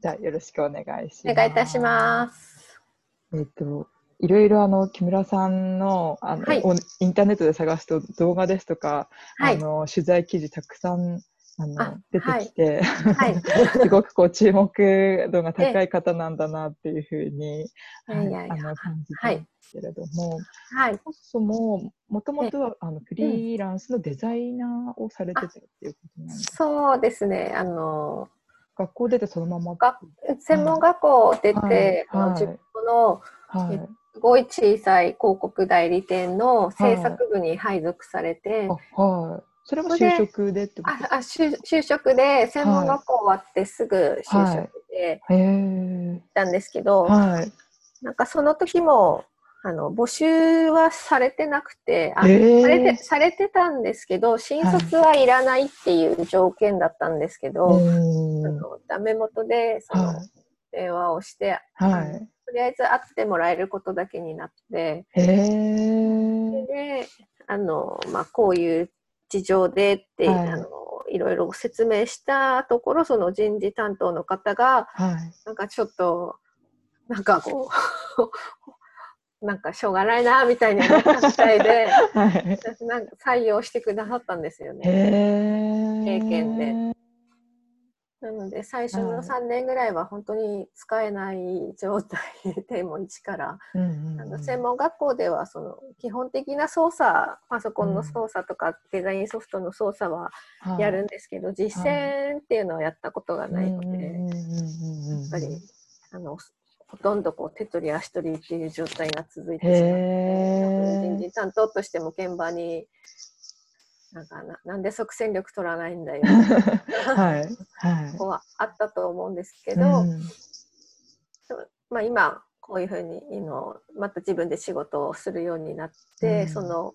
じゃあよろしくお願いします。お願いいたします。えっ、と、いろいろあの木村さんのあの、はいおインターネットで探すと動画ですとか、はいあの取材記事たくさんあのあ出てきて、はい。すごくこう注目度が高い方なんだなっていうふうに、あの感じたんですけれども、はい。そもそももともとはあのフリーランスのデザイナーをされてたっていうことなんですか、そうですね。あの、学校出てそのまま。が専門学校出て、はい。自分のはい。すごい小さい広告代理店の制作部に配属されて、あはい。それも就職でってこと？ああ就就職で専門学校終わってすぐ就職でへえ行ったんですけど、はい。なんかその時もあの募集はされてなくてあ、へー。されてされてたんですけど新卒はいらないっていう条件だったんですけど、うあん。のダメ元でそのはい。電話をして、はい。とりあえず会ってもらえることだけになって、えれで、あの、まあ、こういう事情でって、はい。あの、いろいろ説明したところ、その人事担当の方が、はい。なんかちょっと、なんかこう、なんかしょうがないな、みたいに思ったみたいで、はい。なんか採用してくださったんですよへね。え経験で。なので、最初のはい。3年ぐらいは本当に使えない状態でもう一から、あの専門学校ではその基本的な操作パソコンの操作とかデザインソフトの操作ははいやるんですけど、実践っていうのはやったことがないので、やっぱりあのほとんどこう手取り足取りっていう状態が続いてへしまってえ人事担当としても現場になんかななんで即戦力取らないんだよ はいはい。ここはあったと思うんですけど、うん。まあ、今こういうふうにいのまた自分で仕事をするようになって、うん。その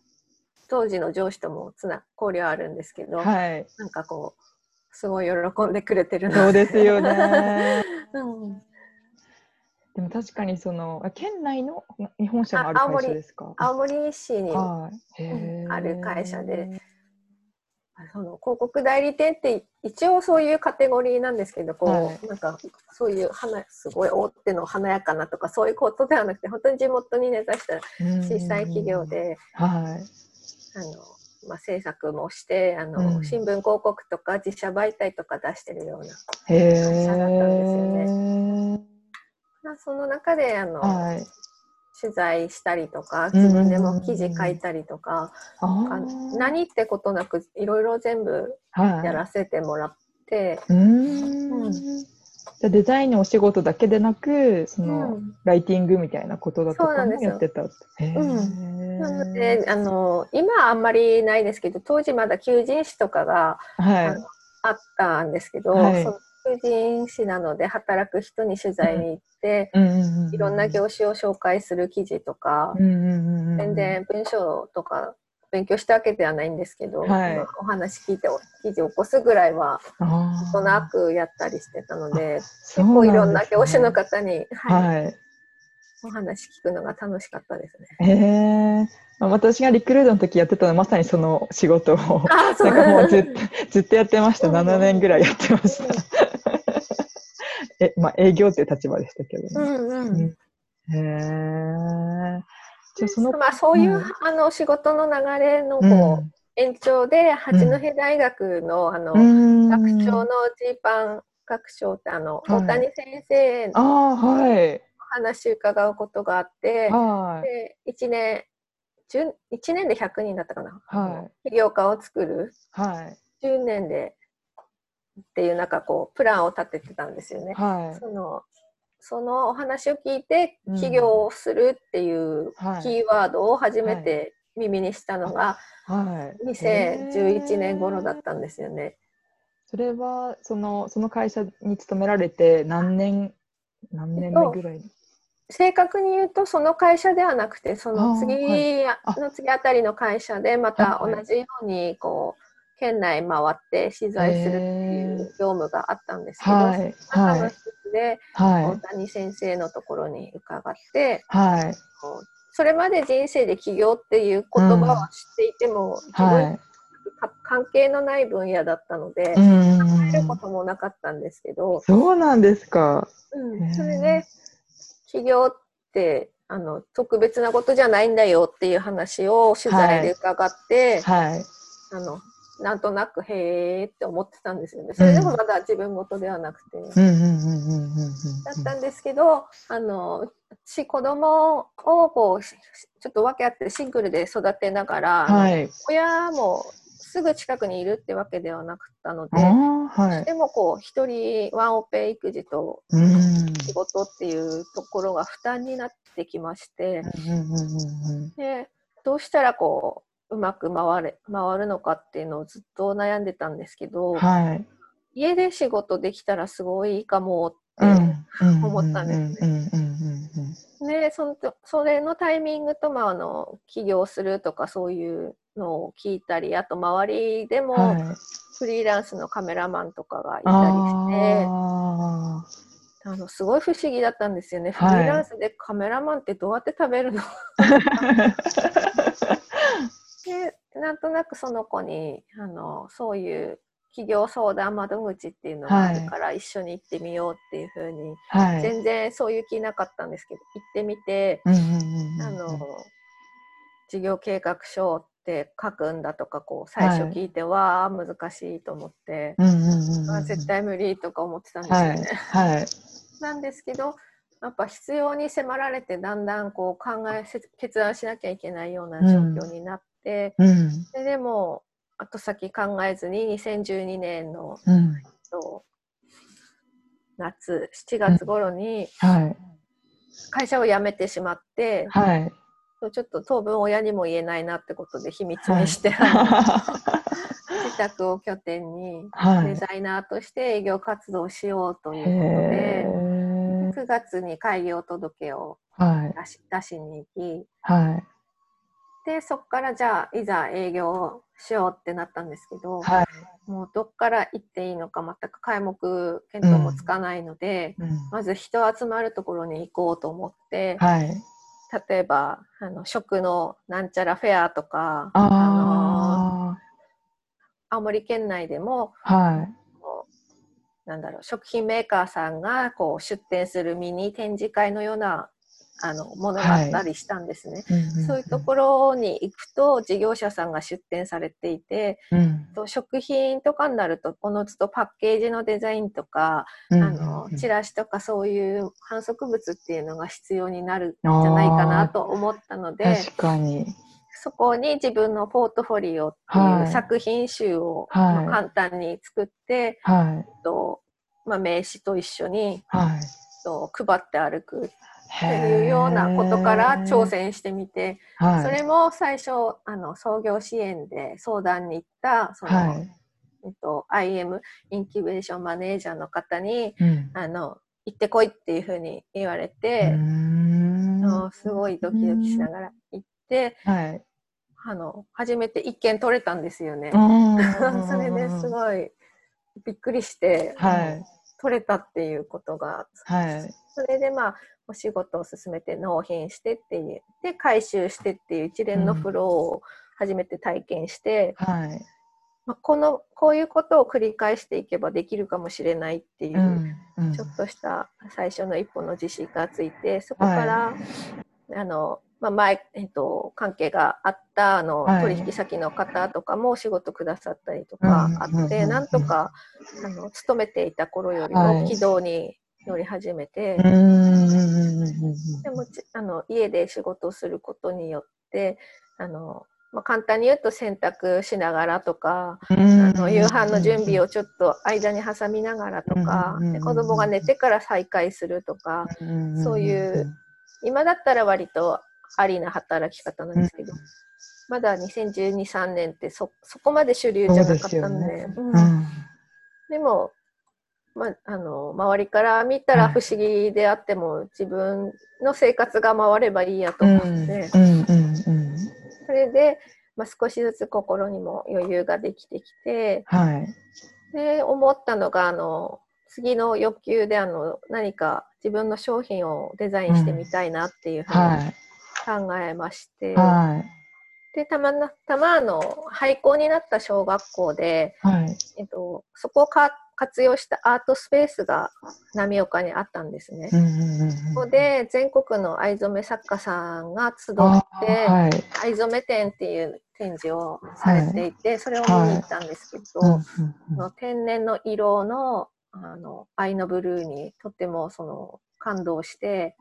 当時の上司ともつな交流はあるんですけど、はい。なんかこうすごい喜んでくれてるなそうですよね。うん、でも確かにそのあ県内の日本社のある会あ青森。社ですか？青森市にある会社で。その広告代理店って一応そういうカテゴリーなんですけどこう、はい。なんかそういう花すごい大手の華やかなとかそういうことではなくて本当に地元に根ざした小さい企業で、はい。あのまあ、制作もしてあの、うん。新聞広告とか自社媒体とか出してるような、へ会社だったんですよえまあ、その中であの、はい。取材したりとかうん自分でも記事書いたりとか、何ってことなくいろいろ全部はい。やらせてもらって、うーん。じゃあデザインのお仕事だけでなくその、うん。ライティングみたいなことだとかもやってたへー。なのであの今はあんまりないですけど当時まだ求人誌とかがはい。あのあったんですけど、はい人誌なので働く人に取材に行って、いろんな業種を紹介する記事とか、全然文章とか勉強したわけではないんですけど、はい。まあお話聞いて記事を起こすぐらいはあなんとーなくやったりしてたので結構いろんな業種の方に、はい。はいお話聞くのが楽しかったですね。へえまあ私がリクルートの時やってたのはまさにその仕事をなんかもうずっと ずっとやってました。うん7年ぐらいやってました。え、まあ営業っていう立場でしたけどね。うんへえ。じゃあその、まあ、そういう、うんあの仕事の流れのうこう、延長で八戸大学の,、あの学長のジーパン学長ってあの、はい大谷先生のああ、はい。話伺うことがあって、はい。で1年10 1年で100人だったかな、はい起業家を作るはい。10年でっていうなんかこうプランを立ててたんですよね。はい。そのそのお話を聞いてうん起業をするっていうはいキーワードを初めて耳にしたのがはい。2011年頃だったんですよね。それは、その、その会社に勤められて何年、何年目ぐらい？正確に言うとその会社ではなくてその次の次あたりの会社でまた同じようにこう県内回って取材するっていう業務があったんですけど、はい。その中のはい一。つではい。大谷先生のところに伺ってはい。それまで人生で起業っていう言葉は知っていても、自分はい。勝関係のない分野だったので、うん知ることもなかったんですけど、そうなんですか。うん、それで起業ってあの特別なことじゃないんだよっていう話を取材で伺って、はい。あのなんとなくへーって思ってたんですよね。それでもまだ自分事ではなくて。だったんですけど、あの私子供をこうしちょっと分け合ってシングルで育てながら、はい。親もすぐ近くにいるってわけではなかったので、はい。でもこう一人ワンオペ育児とうん。仕事っていうところが負担になってきまして、でどうしたらこううまく回れ回るのかっていうのをずっと悩んでたんですけど、はい。家で仕事できたらすごいいいかもって、うん思ったんですね。でそのとそれのタイミングと、まあ、あの起業するとかそういうのを聞いたりあと周りでも。フリーランスのカメラマンとかがいたりして、ああのすごい不思議だったんですよね、はいフリーランスでカメラマンってどうやって食べるの？でなんとなくその子にあのそういう企業相談窓口っていうのがあるから一緒に行ってみようっていうふうに、あ。はい。全然そういう気なかったんですけど行ってみて、うんうんうんうんあの事業計画書って書くんだとかこう最初聞いて、わあ難しいと思って、うんうんうんうん。あ絶対無理とか思ってたんですよはいね。はい。なんですけどやっぱ必要に迫られてだんだんこう考えせ決断しなきゃいけないような状況になって、うんででも後先考えずに2012年のうん。と夏7月頃にはい会社を辞めてしまって、はい。ちょっと当分親にも言えないなってことで秘密にして、あの 自宅を拠点にはい。デザイナーとして営業活動をしようということへで、ー9月に開業届をはい出し出しに行き、はいでそこからじゃあいざ営業をしようってなったんですけど、はい。もうどっから行っていいのか全く皆目見当もつかないので、うんまず人集まるところに行こうと思って、はい。例えばあの食のなんちゃらフェアとかあのあ青森県内でもあ。はい。なんだろう食品メーカーさんがこう出店するミニ展示会のようなあのものがあったりしたんですね。そういうところに行くと事業者さんが出店されていて、ろ。うんと食品とかになるとおのずとパッケージのデザインとか、うんあのチラシとかそういう反則物っていうのが必要になるんじゃないかなと思ったので確かに。そこに自分のポートフォリオってはいいう作品集を、はいまあ簡単に作って、はい。とまあ、名刺と一緒にはい。と配って歩くっていうようなことから挑戦してみて、はい。それも最初あの創業支援で相談に行ったその、はい。えっと、IM インキュベーションマネージャーの方にうん。あの行ってこいっていうふうに言われて、のすごいドキドキしながら行って、はい。あの初めて一件取れたんですよね。そ それですごいびっくりして、はい。取れたっていうことがはい。それでまあお仕事を進めて納品してっていうで回収してっていう一連のフローを初めて体験して、はい。まあ、このこういうことを繰り返していけばできるかもしれないっていう、うんうんちょっとした最初の一歩の自信がついてそこから、あのまあ、前、えっと、関係があったあの、はい。取引先の方とかもお仕事くださったりとかあって、なんとかあの勤めていた頃よりはい。も軌道に乗り始めて、でもちあの家で仕事をすることによってあの、まあ、簡単に言うと洗濯しながらとか、あの夕飯の準備をちょっと間に挟みながらとか、う子供が寝てから再開するとか、そういう今だったら割とありな働き方なんですけど、まだ2012、3年ってそそこまで主流じゃなかったんで、ううん。ん。でも、まあ、あの周りから見たら不思議であっても、自分の生活が回ればいいやとうん思って、うん。うん。うん。それで、まあ、少しずつ心にも余裕ができてきてはい。で思ったのがあの次の欲求であの何か自分の商品をデザインしてみたいなっていうふうにはい考えまして、はい。でたまたまあの廃校になった小学校で、はい。えっと、そこをか活用したアートスペースが浪岡にあったんですね。そこで全国の藍染め作家さんが集って、はい、藍染め展っていう展示をされていて、はい、それを見に行ったんですけど、はい、天然の色のあの藍のブルーにとてもその感動して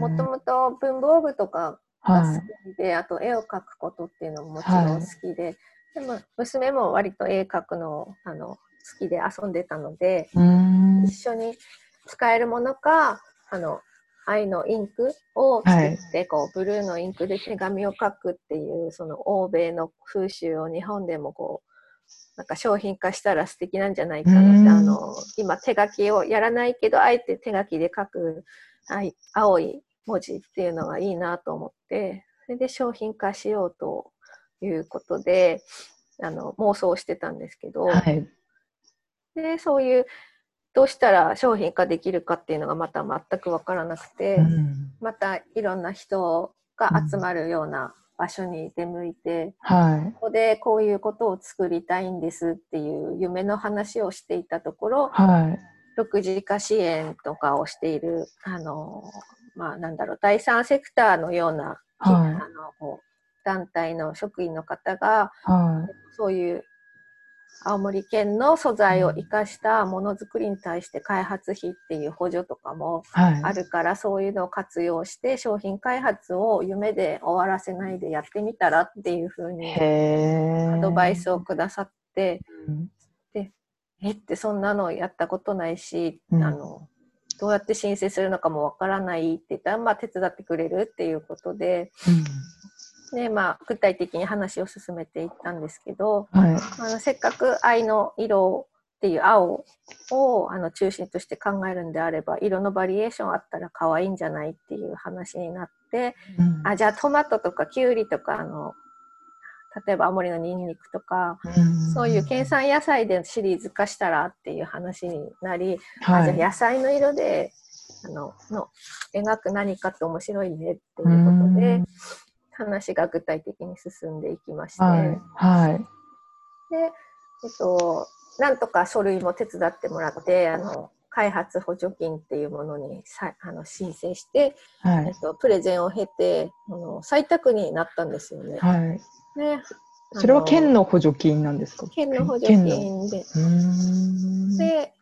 もともと文房具とかが好きで、あと絵を描くことっていうのももちろん好きで、でも娘も割と絵描くのあの好きで遊んでたので、一緒に使えるものか、あの、愛のインクを作って、はい、こう、ブルーのインクで手紙を書くっていう、その欧米の風習を日本でもこう、なんか商品化したら素敵なんじゃないかなって、あの、今手書きをやらないけど、あえて手書きで書く、青い文字っていうのがいいなと思って、それで商品化しようということで、あの、妄想してたんですけど、はい、でそういうどうしたら商品化できるかっていうのがまた全く分からなくて、うん、またいろんな人が集まるような場所に出向いて、はい、ここでこういうことを作りたいんですっていう夢の話をしていたところ、はい、6次化支援とかをしているあの、まあ、なんだろう第三セクターのような、はい、あの団体の職員の方が、そういう青森県の素材を生かしたものづくりに対して開発費っていう補助とかもあるから、はい、そういうのを活用して商品開発を夢で終わらせないでやってみたらっていうふうにアドバイスをくださって、でえってそんなのやったことないし、うん、あのどうやって申請するのかもわからないって言ったら、まあ、手伝ってくれるっていうことで、でまあ、具体的に話を進めていったんですけど、はい、あのせっかく愛の色っていう青をあの中心として考えるんであれば色のバリエーションあったら可愛いんじゃないっていう話になって、うん、あじゃあトマトとかキュウリとかあの例えば青森のニンニクとか、うん、そういう県産野菜でシリーズ化したらっていう話になり、はい、あじゃあ野菜の色であのの描く何かって面白いねっていうことで。うん話が具体的に進んでいきまして、はい、はい、で、えっと、なんとか書類も手伝ってもらってあの開発補助金っていうものにさあの申請して、はい、えっと、プレゼンを経てあの採択になったんですよね。はい、でそれは県の補助金なんですか？県の補助金で。で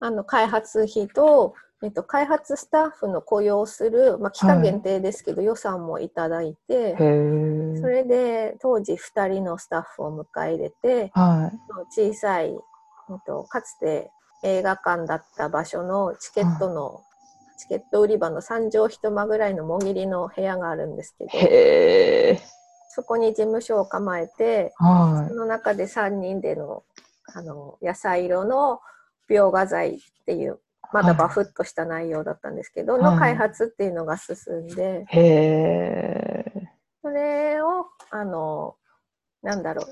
あの開発費とえっと、開発スタッフの雇用する、まあ、期間限定ですけど、はい、予算もいただいて、それで当時2人のスタッフを迎え入れて、はい、小さい、えっと、かつて映画館だった場所のチケットの、はい、チケット売り場の3畳一間ぐらいのもぎりの部屋があるんですけど、そこに事務所を構えて、その中で3人でのあの野菜色の描画材っていうまだバフッとした内容だったんですけど、はい、の開発っていうのが進んで、へえ。それを、あの、なんだろう、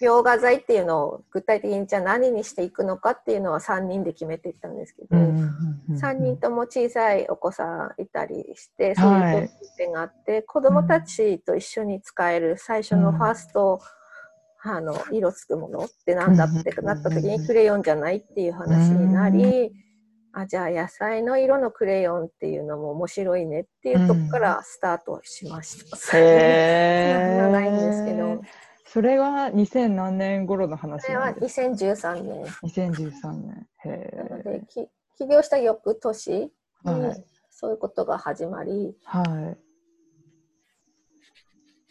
描画材っていうのを具体的にじゃあ何にしていくのかっていうのは3人で決めていったんですけど、3人とも小さいお子さんいたりしてそういう点があって、はい、子どもたちと一緒に使える最初のファースト、うん、あの色つくものって何だってなった時にクレヨンじゃないっていう話になり、あじゃあ野菜の色のクレヨンっていうのも面白いねっていうとこからスタートしました。へ長 いんですけど。それは2000何年頃の話それは2013年。2013年。へなのでき起業した翌年にそういうことが始まり、はい、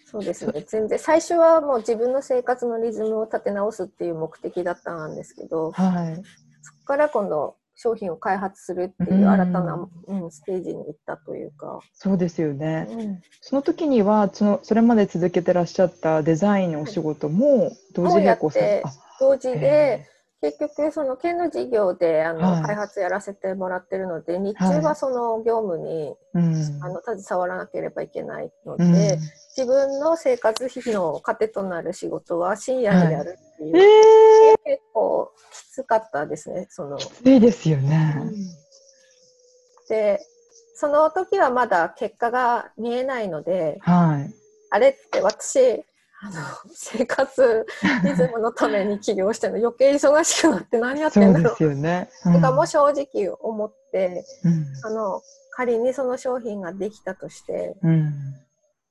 そうですね。全然最初はもう自分の生活のリズムを立て直すっていう目的だったんですけど、はい、そこから今度商品を開発するっていう新たな、うん、うん、ステージに行ったというか。そうですよね。うん、その時にはその、それまで続けてらっしゃったデザインのお仕事も同時並行され同時で、結局その県の事業であの、はい、開発やらせてもらってるので日中はその業務に、はい、あの携わらなければいけないので、うん、自分の生活費の糧となる仕事は深夜にやるっていう、はい。えー、結構きつかったですねその。いいですよね、うん、でその時はまだ結果が見えないので、はい、あれって私あの生活リズムのために起業してるの余計忙しくなって何やってんだろう。そうですよね。とかも正直思って、うん。あの仮にその商品ができたとしてうん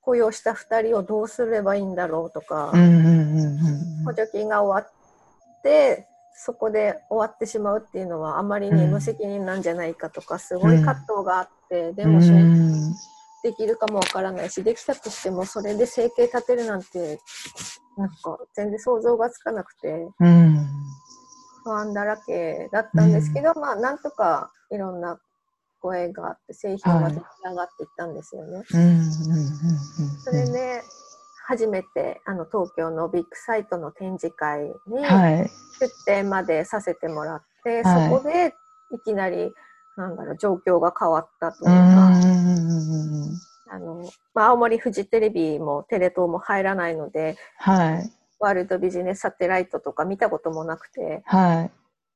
雇用した2人をどうすればいいんだろうとか、うんうんうんうん。補助金が終わってそこで終わってしまうっていうのはあまりに無責任なんじゃないかとかすごい葛藤があって、でも正直できるかもわからないしできたとしてもそれで生計立てるなんてなんか全然想像がつかなくてうん。不安だらけだったんですけど、まあなんとかいろんな声があって製品が出来上がっていったんですよね。それで初めてあの東京のビッグサイトの展示会にはい。出展までさせてもらって、はい。そこでいきなりなんだろう状況が変わったといううか、あのまあ、青森フジテレビもテレ東も入らないのではい。ワールドビジネスサテライトとか見たこともなくてはい。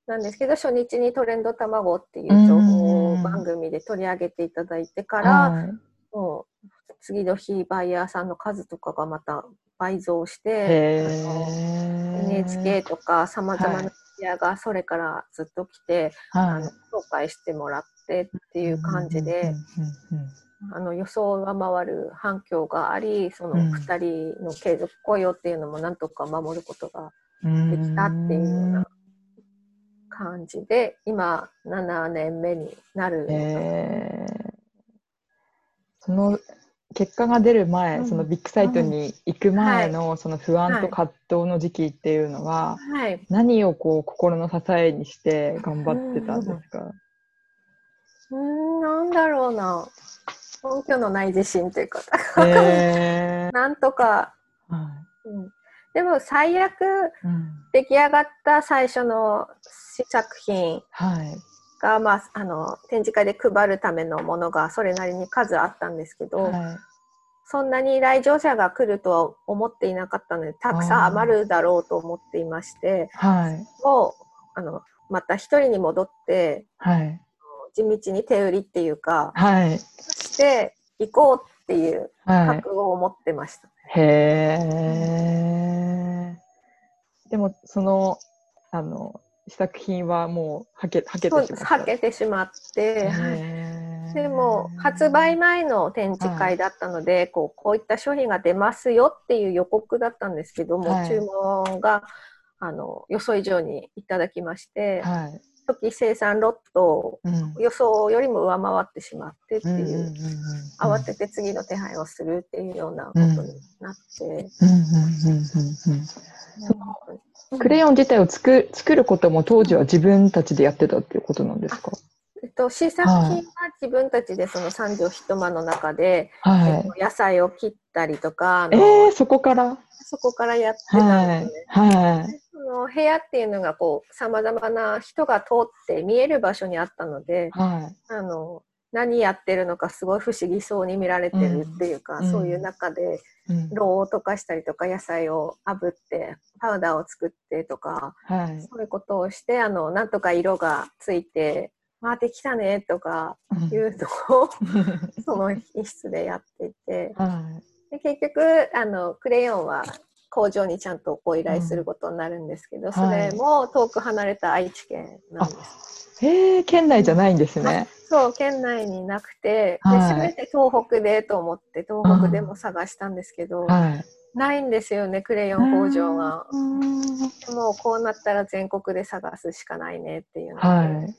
なんですけど初日にトレンド卵っていう情報番組で取り上げていただいてから、はい。もう次の日バイヤーさんの数とかがまた倍増して NHK とかさまざまなメディアがそれからずっと来て、あはい。の紹介してもらってっていう感じで、あの予想を上回る反響がありそのうん。2人の継続雇用っていうのもなんとか守ることがでできたっていうような感じで今7年目になる、えー。その結果が出る前、うん。そのビッグサイトに行く前のその不安と葛藤の時期っていうのは、はい、何をこう心の支えにして頑張ってたんですか、うーん。なんだろうな。根拠のない自信というか。え なんとか、ーはうん、でも最悪出来上がった最初の試作品はい。が、まあ、あの展示会で配るためのものがそれなりに数あったんですけど、はい。そんなに来場者が来るとは思っていなかったのでたくさん余るだろうと思っていましてはい。もうあのまた一人に戻ってはい。地道に手売りっていうかはい。して行こうっていうはい。覚悟を持ってました。へえ。でもそのあの試作品はもうはけはけてしまった。はけてしまって、でも発売前の展示会だったので、こうこういった商品が出ますよっていう予告だったんですけども、はい。注文があの予想以上にいただきまして、はい。初期生産ロットうん予想よりも上回ってしまってっていう、慌てて次の手配をするっていうようなことになって、クレヨン自体を作作ることも当時は自分たちでやってたっていうことなんですか？えっと、試作品は自分たちでその三畳一間の中で、えはっと野菜を切ったりとかえー、そこから？そこからやってたんはいですね。。はい。その部屋っていうのがこうさまざまな人が通って見える場所にあったのではあの何やってるのかすごい不思議そうに見られてるっていうか、うんそういう中でい。うんろうを溶かしたりとか野菜を炙ってパウダーを作ってとかはい。そういうことをしてあのなんとか色がついて「あできたね」とかいうのを その一室でやっていてはい。で結局あのクレヨンは工場にちゃんとご依頼することになるんですけど、んそれも遠く離れた愛知県なんです。えー、県内じゃないんですね。そう県内になくて、はいでせめて東北でと思って東北でも探したんですけど、はい。ないんですよねクレヨン工場が。うんもうこうなったら全国で探すしかないねっていうので、はい。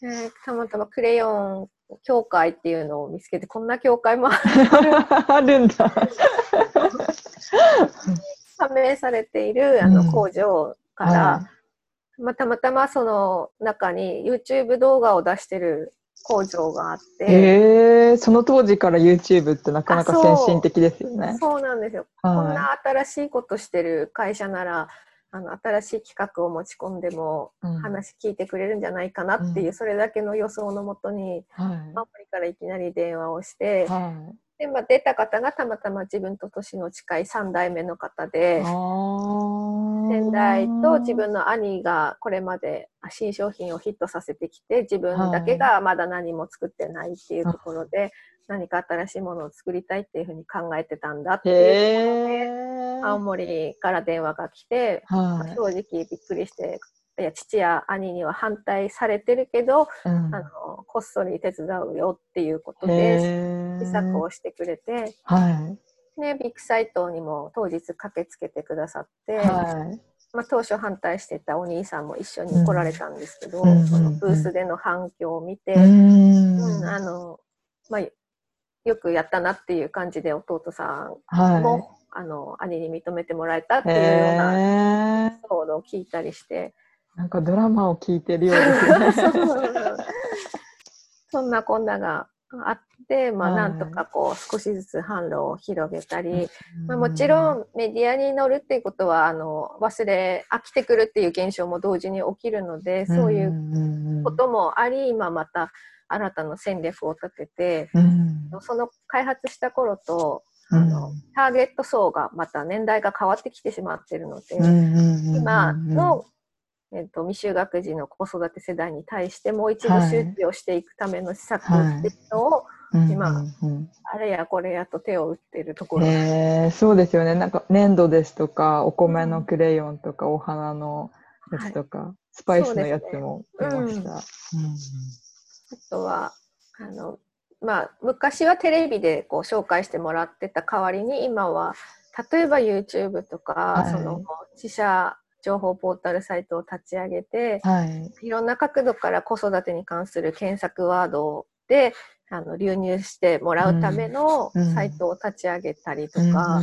でたまたまクレヨン協会っていうのを見つけてこんな協会もある んだ。加盟されているあのうん工場から、はまあ、たまたまその中に YouTube 動画を出してる工場があっい、て、え。ー、その当時から YouTube ってなかなか先進的ですよね。そうなんですよ、こんはな新しいことしてる会社ならあの新しい企画を持ち込んでもい。うん。話聞いてくれるんじゃないかなっていう、うん。それだけの予想のもとにはい。青森からいきなり電話をして、はでまあ、出た方がたまたま自分と年の近い3代目の方い。で先代と自分の兄がこれまで新商品をヒットさせてきて自分だけがまだ何も作ってないっていうところで、何か新しいものを作りたいっていうふうに考えてたんだっていうところで青森から電話が来て、はい、正直びっくりしていや父や兄には反対されてるけど、うん、あのこっそり手伝うよっていうことで試作をしてくれて、はい、ね、ビッグサイトにも当日駆けつけてくださって、はい。まあ、当初反対してたお兄さんも一緒に来られたんですけど、うん、そのブースでの反響を見て、うん、うん、あのまあ、よくやったなっていう感じで弟さんも、はい、あの兄に認めてもらえたっていうような騒動を聞いたりして。なんかドラマを聞いてるようですね。そんなこんながあって、まあ、なんとかこう少しずつ販路を広げたり、まあ、もちろんメディアに乗るっていうことはあの忘れ飽きてくるっていう現象も同時に起きるのでそういうこともあり今また新たな戦略を立てて、その開発した頃とあの、ターゲット層がまた年代が変わってきてしまってるので、今のえーと、未就学児の子育て世代に対してもう一度周知をしていくための施策っていうのを、はい、今、あれやこれやと手を打っているところ、えー、そうですよね。なんか粘土ですとかお米のクレヨンとか、お花のやつとか、はい、スパイスのやつも出ました。あとはあのまあ、昔はテレビでこう紹介してもらってた代わりに今は例えば YouTube とか、はい、その自社情報ポータルサイトを立ち上げて、はい、いろんな角度から子育てに関する検索ワードであの流入してもらうためのサイトを立ち上げたりとか、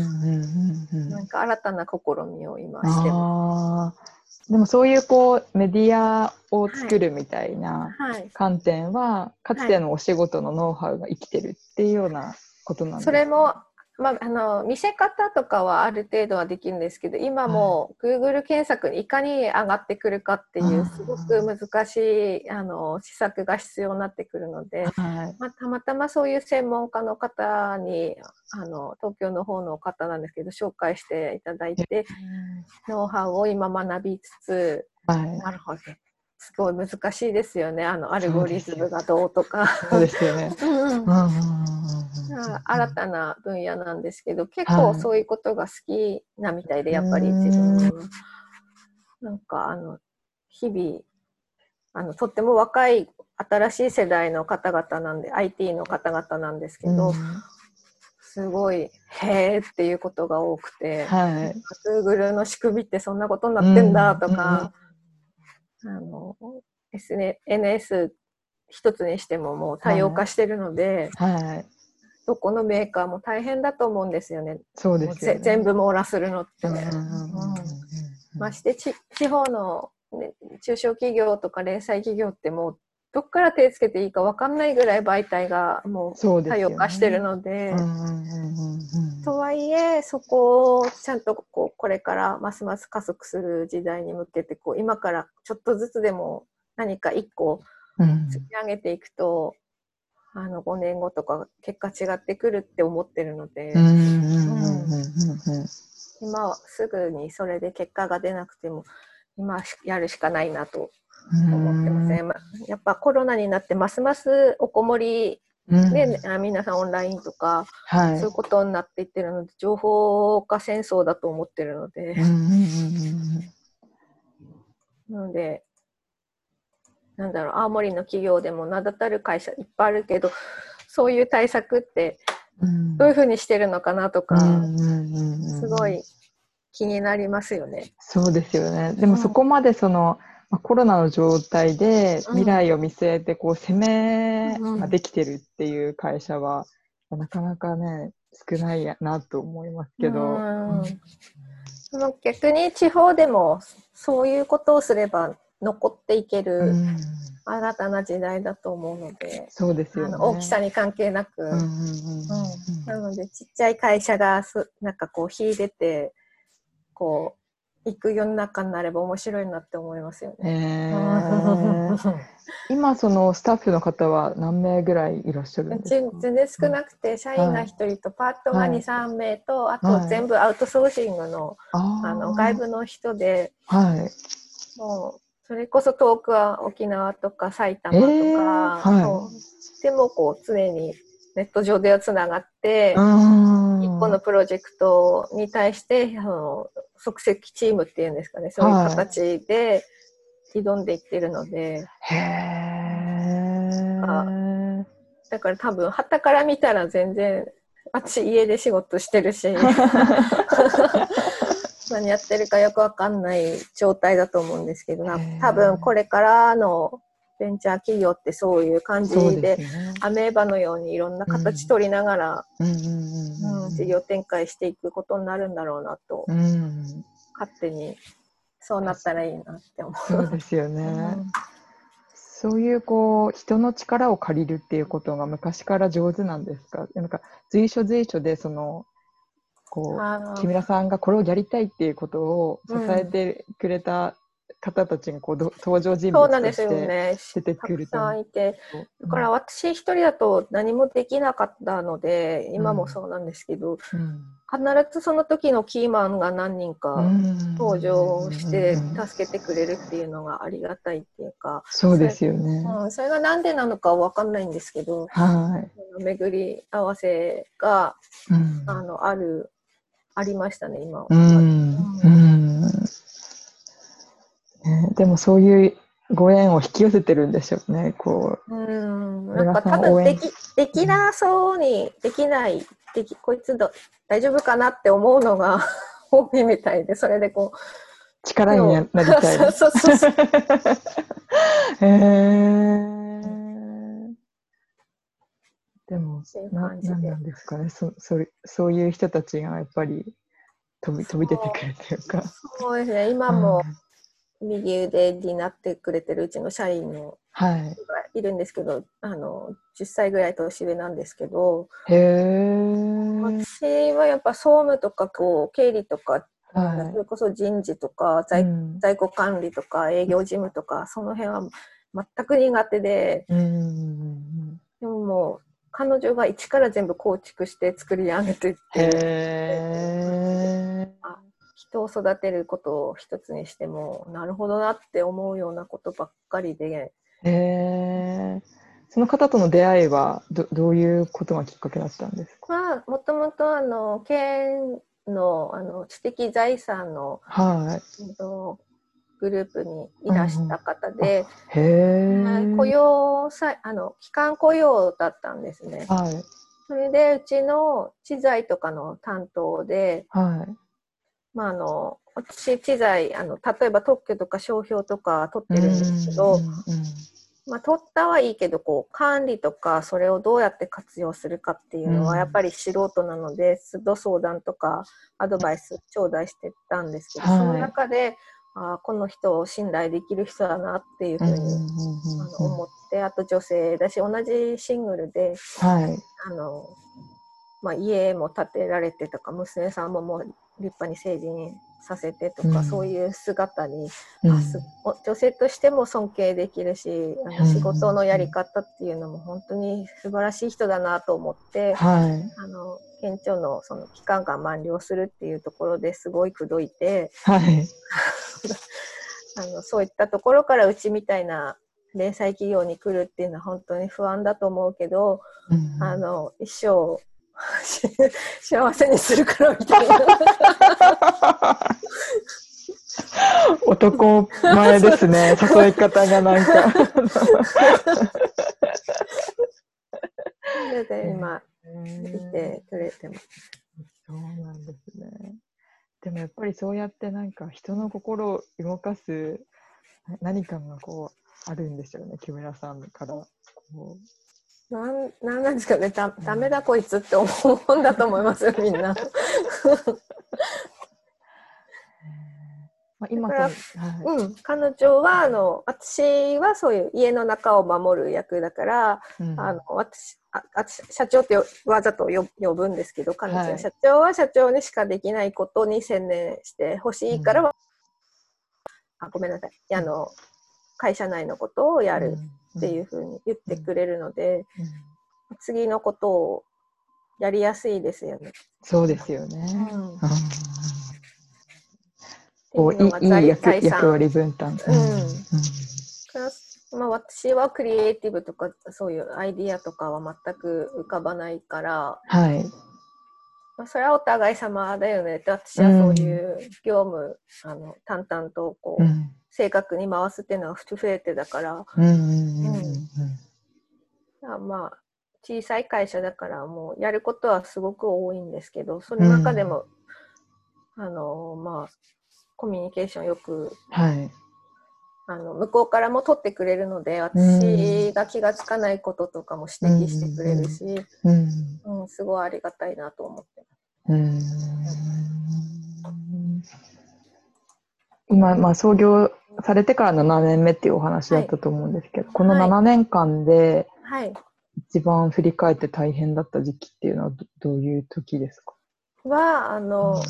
なんか新たな試みを今してます。でもそういうこうメディアを作るみたいな観点は、かつてのお仕事のノウハウが生きてるっていうようなことなんですか、それもまあ、あの見せ方とかはある程度はできるんですけど今も Google 検索にいかに上がってくるかっていうすごく難しいあの施策が必要になってくるので、はい、まあ、たまたまそういう専門家の方にあの東京の方の方なんですけど紹介していただいてノウハウを今学びつつ、はい、なるほどすごい難しいですよね。あのアルゴリズムがどうとか。そうですよね。新たな分野なんですけど結構そういうことが好きなみたいでやっぱり自分なんかあの日々あのとっても若い新しい世代の方々なんで IT の方々なんですけど、すごい「へえ」っていうことが多くて、はい、Google の仕組みってそんなことになってんだとか、あの SNS 一つにしてももう多様化してるので、はいはい、どこのメーカーも大変だと思うんですよね。そうですね全部網羅するのってね。まして地方の、ね、中小企業とか零細企業ってもうどっから手つけていいか分かんないぐらい媒体がもう多様化してるので。とはいえそこをちゃんとこうこれからますます加速する時代に向けてこう今からちょっとずつでも何か一個積み上げていくと、うん、あの5年後とか結果違ってくるって思ってるので今はすぐにそれで結果が出なくても今やるしかないなと思ってますね。やっぱコロナになってますますおこもりで、うん、皆さんオンラインとか、はい、そういうことになっていってるので情報化戦争だと思ってるので、なのでなんだろう青森の企業でも名だたる会社いっぱいあるけどそういう対策ってどういうふうにしてるのかなとか、すごい気になりますよね。そうですよね。でもそこまでその、うんまあ、コロナの状態で未来を見据えてこう攻めができてるっていう会社は、うん、なかなかね少ないなと思いますけど。うん。その逆に地方でもそういうことをすれば残っていける新たな時代だと思うので、そうですよ、ね、大きさに関係なく、なのでちっちゃい会社がすなんかこう秀でてこう行く世の中になれば面白いなって思いますよね。えー、今そのスタッフの方は何名ぐらいいらっしゃるんですか？全然少なくて、社員が1人とパートが2、はい、3名とあと全部アウトソーシングのはい、あの外部の人で、はい、もうそれこそ遠くは沖縄とか埼玉とか、えーはい、でもこう常にネット上ではつながって一個のプロジェクトに対してあの即席チームっていうんですかねそういう形で挑んでいってるので、はい、だから多分はたから見たら全然私家で仕事してるし 何やってるかよくわかんない状態だと思うんですけど多分これからのベンチャー企業ってそういう感じで、ね、アメーバのようにいろんな形取りながら事業展開していくことになるんだろうなと、うん、勝手にそうなったらいいなって思う。そうですよね、うん、そういうこう人の力を借りるっていうことが昔から上手なんですか？なんか随所随所でそのこう木村さんがこれをやりたいっていうことを支えてくれた方たちがこう登場人物として出てくると、ね、いて。だから私一人だと何もできなかったので、うん、今もそうなんですけど、うん、必ずその時のキーマンが何人か登場して助けてくれるっていうのがありがたいっていうか、そうですよね、うん、それが何でなのか分かんないんですけど、はい、巡り合わせが、あのあるありましたね今。は。うんね、でもそういうご縁を引き寄せてるんでしょうね、こう。うん、なんか多分できできなそうにできないできこいつど大丈夫かなって思うのが 多いみたいでそれでこう力になりたい。そうそうそう。へえ。でもななんなんですかねそそそういう人たちがやっぱり飛び飛び出てくるというか。そうですね今も、右腕になってくれてるうちの社員の人がいるんですけど、はい、あの10歳ぐらい年上なんですけど私はやっぱ総務とかこう経理とか、はい、それこそ人事とか在うん、在庫管理とか営業事務とかその辺は全く苦手で、うん、でももう彼女が一から全部構築して作り上げていって。人を育てることを一つにしてもなるほどなって思うようなことばっかりで。えその方との出会いはどどういうことがきっかけだったんですか、まあ、もともとあの県のあの知的財産の、はい、グループにいらした方で、うん、雇用さあの期間雇用だったんですね。はい、それでうちの知財とかの担当で、はい、まあ、あの私知財あの例えば特許とか商標とか取ってるんですけど、まあ、取ったはいいけどこう管理とかそれをどうやって活用するかっていうのはやっぱり素人なので、都度相談とかアドバイス頂戴してたんですけど、はい、その中であこの人を信頼できる人だなっていうふうに、あの思ってあと女性だし同じシングルで、はい、あのまあ、家も建てられてとか娘さんももう立派に成人させてとか、うん、そういう姿に、うん、女性としても尊敬できるしあの仕事のやり方っていうのも本当に素晴らしい人だなと思って、はい、あの県庁のその期間が満了するっていうところですごい口説いて、はい、あのそういったところからうちみたいな零細企業に来るっていうのは本当に不安だと思うけど、うん、あの一生 幸せにするからみたいな。男前ですね、誘い方がなんか。それで今、見てくれてます。そうなんですね。でもやっぱりそうやってなんか人の心を動かす何かがこうあるんですよね、木村さんからこうなんなんなんですかね。だダメだこいつって思うんだと思いますよみんな。まあ、今はい、うん、彼女はあの私はそういう家の中を守る役だから、うん、あの私あ私社長ってわざと呼ぶんですけど彼女は、はい、社長は社長にしかできないことに専念してほしいから、あごめんなさい。あの会社内のことをやるっていうふうに言ってくれるので、次のことをやりやすいですよね。そうですよね。うん。こういい役役割分担。うん。まあ、私はクリエイティブとかそういうアイディアとかは全く浮かばないから、はい。まあ、それはお互い様だよねって私はそういう業務、うん、あの淡々とこう、うん、正確に回すっていうのは不増えてだから、まあ小さい会社だからもうやることはすごく多いんですけどその中でも、うん、あのまあコミュニケーションよく、はい、あの向こうからも取ってくれるので私が気が付かないこととかも指摘してくれるし、うん、うん、すごいありがたいなと思ってます。今、まあ、創業されてから7年目っていうお話だったと思うんですけど、はい、この7年間で、一番振り返って大変だった時期っていうのはどういう時ですか？はあの、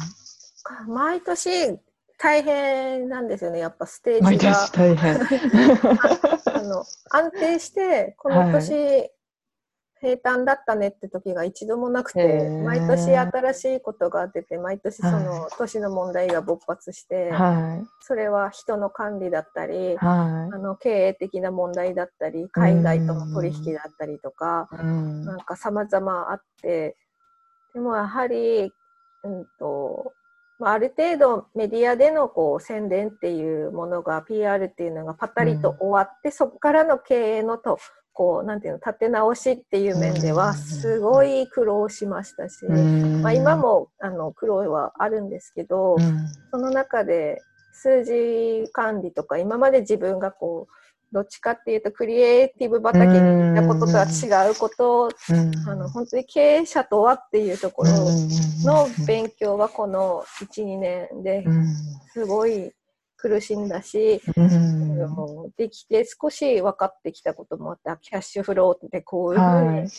うん、毎年大変なんですよね、やっぱステージが。大変。あの安定して、この年、はい、平坦だったねって時が一度もなくて、毎年新しいことが出て、毎年その年の問題が勃発して、はい、それは人の管理だったり、はい、あの経営的な問題だったり、海外との取引だったりとか、ん。なんか様々あって、でもやはり、うんと、まあ、ある程度メディアでのこう宣伝っていうものが PR っていうのがパタリと終わって、うん、そこからの経営のとこうなんていうの立て直しっていう面ではすごい苦労しましたし、うん、まあ、今もあの苦労はあるんですけど、うん、その中で数字管理とか今まで自分がこうどっちかっていうとクリエイティブ畑に行ったこととは違うことを、あの本当に経営者とはっていうところの勉強はこの12年ですごい苦しんだし、できて少し分かってきたこともあったキャッシュフローってこういうふうに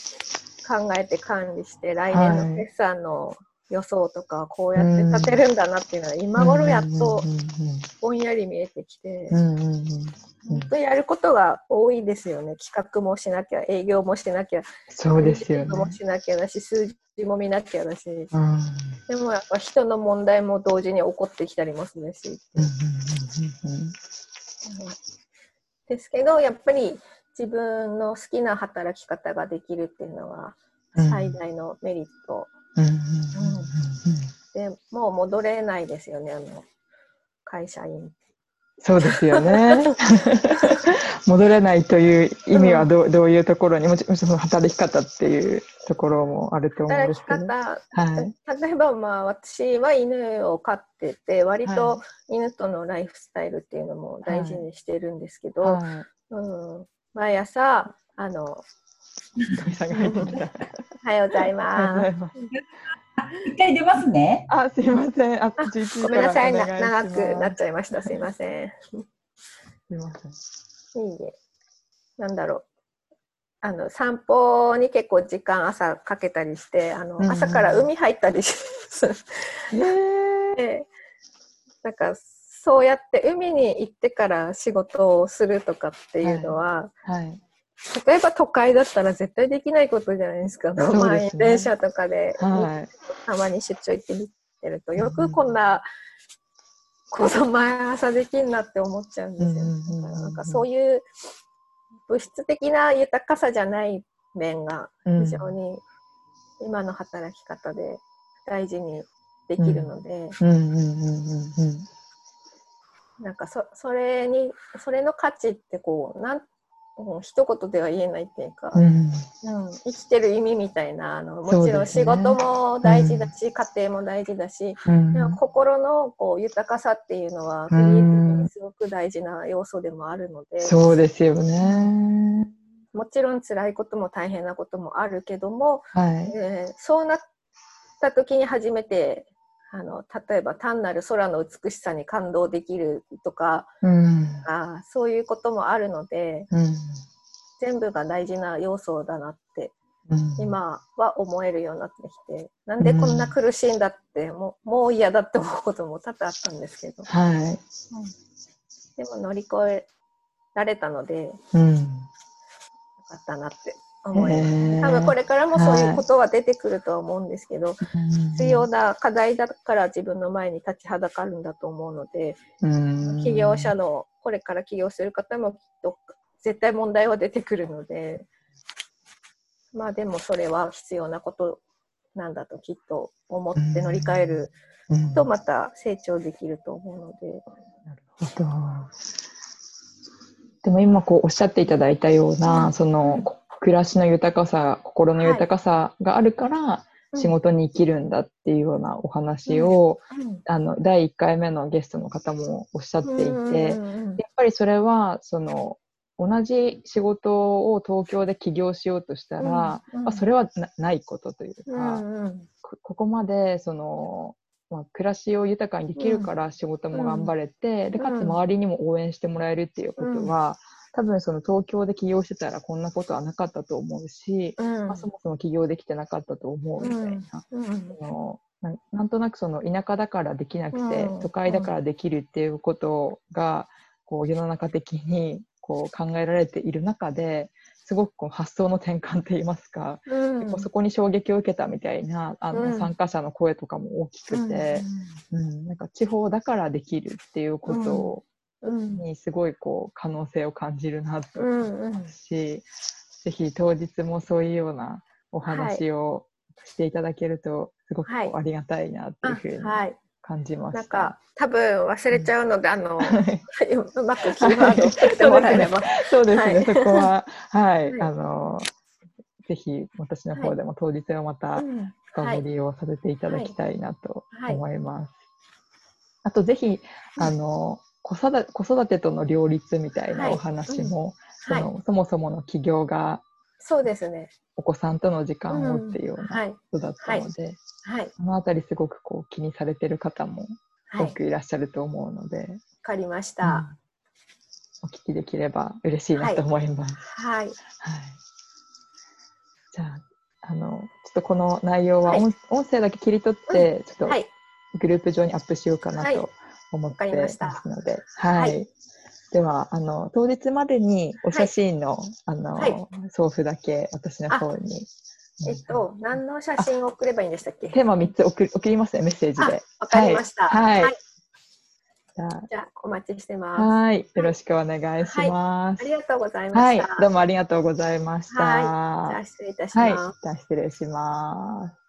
考えて管理して来年の決算の予想とかこうやって立てるんだなっていうのは今頃やっとぼんやり見えてきて本当やることが多いですよね。企画もしなきゃ営業もしなきゃそうですよ、ね、もしなきゃだし数字も見なきゃだし、うん、でもやっぱ人の問題も同時に起こってきたりもするし。ですけどやっぱり自分の好きな働き方ができるっていうのは最大のメリットでもう戻れないですよねあの会社員。そうですよね。戻れないという意味はど,、うどういうところにもちろんその働き方っていうところもあると思うんですけど、はい、例えばまあ私は犬を飼ってて割と犬とのライフスタイルっていうのも大事にしてるんですけど、はい、うん、毎朝あの おはようございます。一回出ますね。あ、すいません。あ、ごめんなさいな、長くなっちゃいました。すいません。すいません。いいえ。なんだろう。あの散歩に結構時間朝かけたりしてあの、朝から海入ったりします。で なんかそうやって海に行ってから仕事をするとかっていうのは、はい、はい例えば都会だったら絶対できないことじゃないですか。ですね、満員電車とかで、はい、たまに出張行ってみてると、よくこんなこと毎朝できんなって思っちゃうんですよ。なんかそういう物質的な豊かさじゃない面が非常に今の働き方で大事にできるので、なんかそそれにそれの価値ってこうなんもう一言では言えないっていうか、うん、うん、生きてる意味みたいなあのもちろん仕事も大事だし、ね、家庭も大事だし、うん、でも心のこう豊かさっていうのはクリエイティブにすごく大事な要素でもあるので、そうですよね。もちろん辛いことも大変なこともあるけども、はい、えー、そうなった時に初めてあの例えば単なる空の美しさに感動できるとか、うん、あそういうこともあるので、うん、全部が大事な要素だなって、うん、今は思えるようになってきてなんでこんな苦しいんだって、もうもう嫌だって思うことも多々あったんですけど。はい。でも乗り越えられたので、うん、よかったなって思います。多分これからもそういうことは出てくるとは思うんですけど、はい、必要な課題だから自分の前に立ちはだかるんだと思うので、起業者のこれから起業する方もきっと絶対問題は出てくるので、まあでもそれは必要なことなんだときっと思って乗り換えるとまた成長できると思うので。なるほど。でも今こうおっしゃっていただいたような、その暮らしの豊かさ、心の豊かさがあるから、仕事に生きるんだっていうようなお話を、あの第1回目のゲストの方もおっしゃっていて、やっぱりそれはその同じ仕事を東京で起業しようとしたら、まあ、それはないことというか、ここまでその、まあ、暮らしを豊かにできるから仕事も頑張れて、でかつ周りにも応援してもらえるっていうことは、多分その東京で起業してたらこんなことはなかったと思うし、うん、まあ、そもそも起業できてなかったと思うみたいな、うん、そのななんとなくその田舎だからできなくて、都会だからできるっていうことがこう世の中的にこう考えられている中ですごくこう発想の転換といいますか、うん、結構そこに衝撃を受けたみたいなあの、参加者の声とかも大きくて、うん、なんか地方だからできるっていうことをにすごいこう可能性を感じるなと思いますし、うんうん、ぜひ当日もそういうようなお話をしていただけるとすごくありがたいなっていうふうに感じます、はい、なんか多分忘れちゃうので、あの うまくキーワードをてもらえれば。そうですね、はい、そこははい、あのぜひ私の方でも当日はまた深掘りをさせていただきたいなと思います。あとぜひあの、子育子育てとの両立みたいなお話も、はいうん、その、はい、そもそもの起業がそうですね。お子さんとの時間をっていうようなことだったので、はい、そのあたりすごくこう気にされてる方も多くいらっしゃると思うので。わ、かりました、うん、お聞きできれば嬉しいなと思います。はい。はい、じゃあ、あの、ちょっとこの内容は音,、音声だけ切り取って、ちょっとグループ上にアップしようかなと思ってますので、はい、はい。では、あの、当日までにお写真の、はい、あの、はい、送付だけ私の方に。えっと、何の写真を送ればいいんでしたっけ？テーマ3つ送送りますね、メッセージで。わかりました。はい。はい、じゃあ、じゃあお待ちしてます。はい。よろしくお願いします、ありがとうございました。どうもありがとうございました。はい。じゃあ、失礼いたします。はい。じゃあ、失礼します。